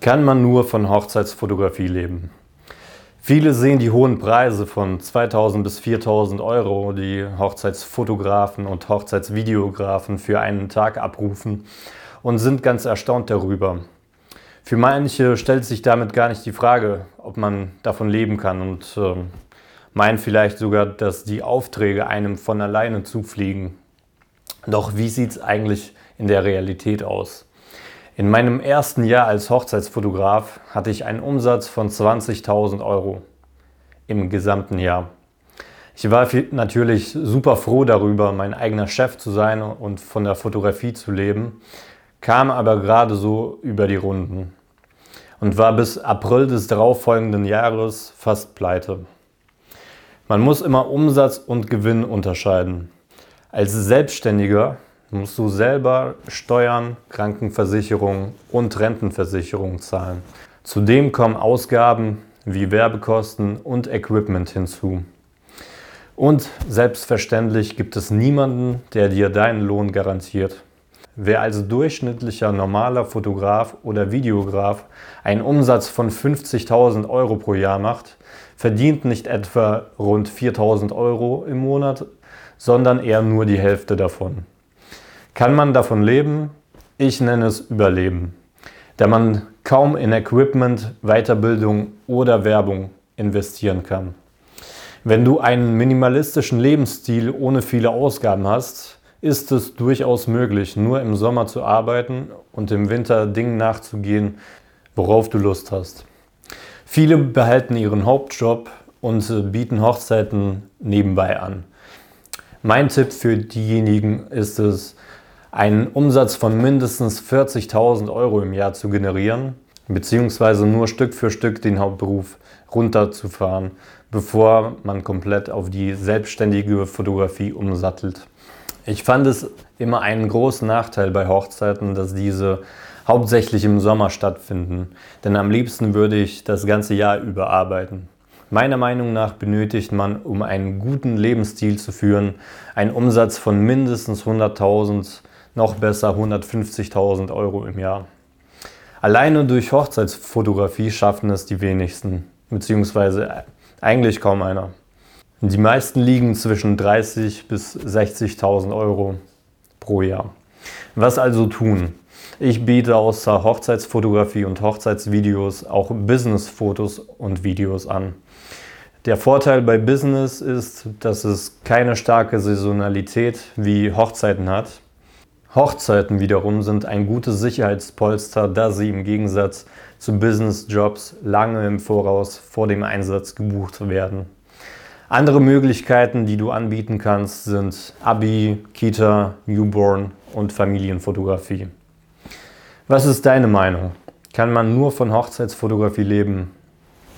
Kann man nur von Hochzeitsfotografie leben? Viele sehen die hohen Preise von 2000 bis 4000 Euro, die Hochzeitsfotografen und Hochzeitsvideografen für einen Tag abrufen und sind ganz erstaunt darüber. Für manche stellt sich damit gar nicht die Frage, ob man davon leben kann und äh, meinen vielleicht sogar, dass die Aufträge einem von alleine zufliegen. Doch wie sieht es eigentlich in der Realität aus? In meinem ersten Jahr als Hochzeitsfotograf hatte ich einen Umsatz von 20.000 Euro im gesamten Jahr. Ich war natürlich super froh darüber, mein eigener Chef zu sein und von der Fotografie zu leben, kam aber gerade so über die Runden und war bis April des darauffolgenden Jahres fast pleite. Man muss immer Umsatz und Gewinn unterscheiden. Als Selbstständiger musst du selber Steuern, Krankenversicherung und Rentenversicherung zahlen. Zudem kommen Ausgaben wie Werbekosten und Equipment hinzu. Und selbstverständlich gibt es niemanden, der dir deinen Lohn garantiert. Wer als durchschnittlicher normaler Fotograf oder Videograf einen Umsatz von 50.000 Euro pro Jahr macht, verdient nicht etwa rund 4.000 Euro im Monat, sondern eher nur die Hälfte davon. Kann man davon leben? Ich nenne es Überleben, da man kaum in Equipment, Weiterbildung oder Werbung investieren kann. Wenn du einen minimalistischen Lebensstil ohne viele Ausgaben hast, ist es durchaus möglich, nur im Sommer zu arbeiten und im Winter Dingen nachzugehen, worauf du Lust hast. Viele behalten ihren Hauptjob und bieten Hochzeiten nebenbei an. Mein Tipp für diejenigen ist es, einen Umsatz von mindestens 40.000 Euro im Jahr zu generieren, beziehungsweise nur Stück für Stück den Hauptberuf runterzufahren, bevor man komplett auf die selbstständige Fotografie umsattelt. Ich fand es immer einen großen Nachteil bei Hochzeiten, dass diese hauptsächlich im Sommer stattfinden, denn am liebsten würde ich das ganze Jahr über arbeiten. Meiner Meinung nach benötigt man, um einen guten Lebensstil zu führen, einen Umsatz von mindestens 100.000 noch besser 150.000 Euro im Jahr. Alleine durch Hochzeitsfotografie schaffen es die wenigsten, beziehungsweise eigentlich kaum einer. Die meisten liegen zwischen 30.000 bis 60.000 Euro pro Jahr. Was also tun? Ich biete außer Hochzeitsfotografie und Hochzeitsvideos auch Businessfotos und Videos an. Der Vorteil bei Business ist, dass es keine starke Saisonalität wie Hochzeiten hat. Hochzeiten wiederum sind ein gutes Sicherheitspolster, da sie im Gegensatz zu Businessjobs lange im Voraus vor dem Einsatz gebucht werden. Andere Möglichkeiten, die du anbieten kannst, sind Abi, Kita, Newborn und Familienfotografie. Was ist deine Meinung? Kann man nur von Hochzeitsfotografie leben?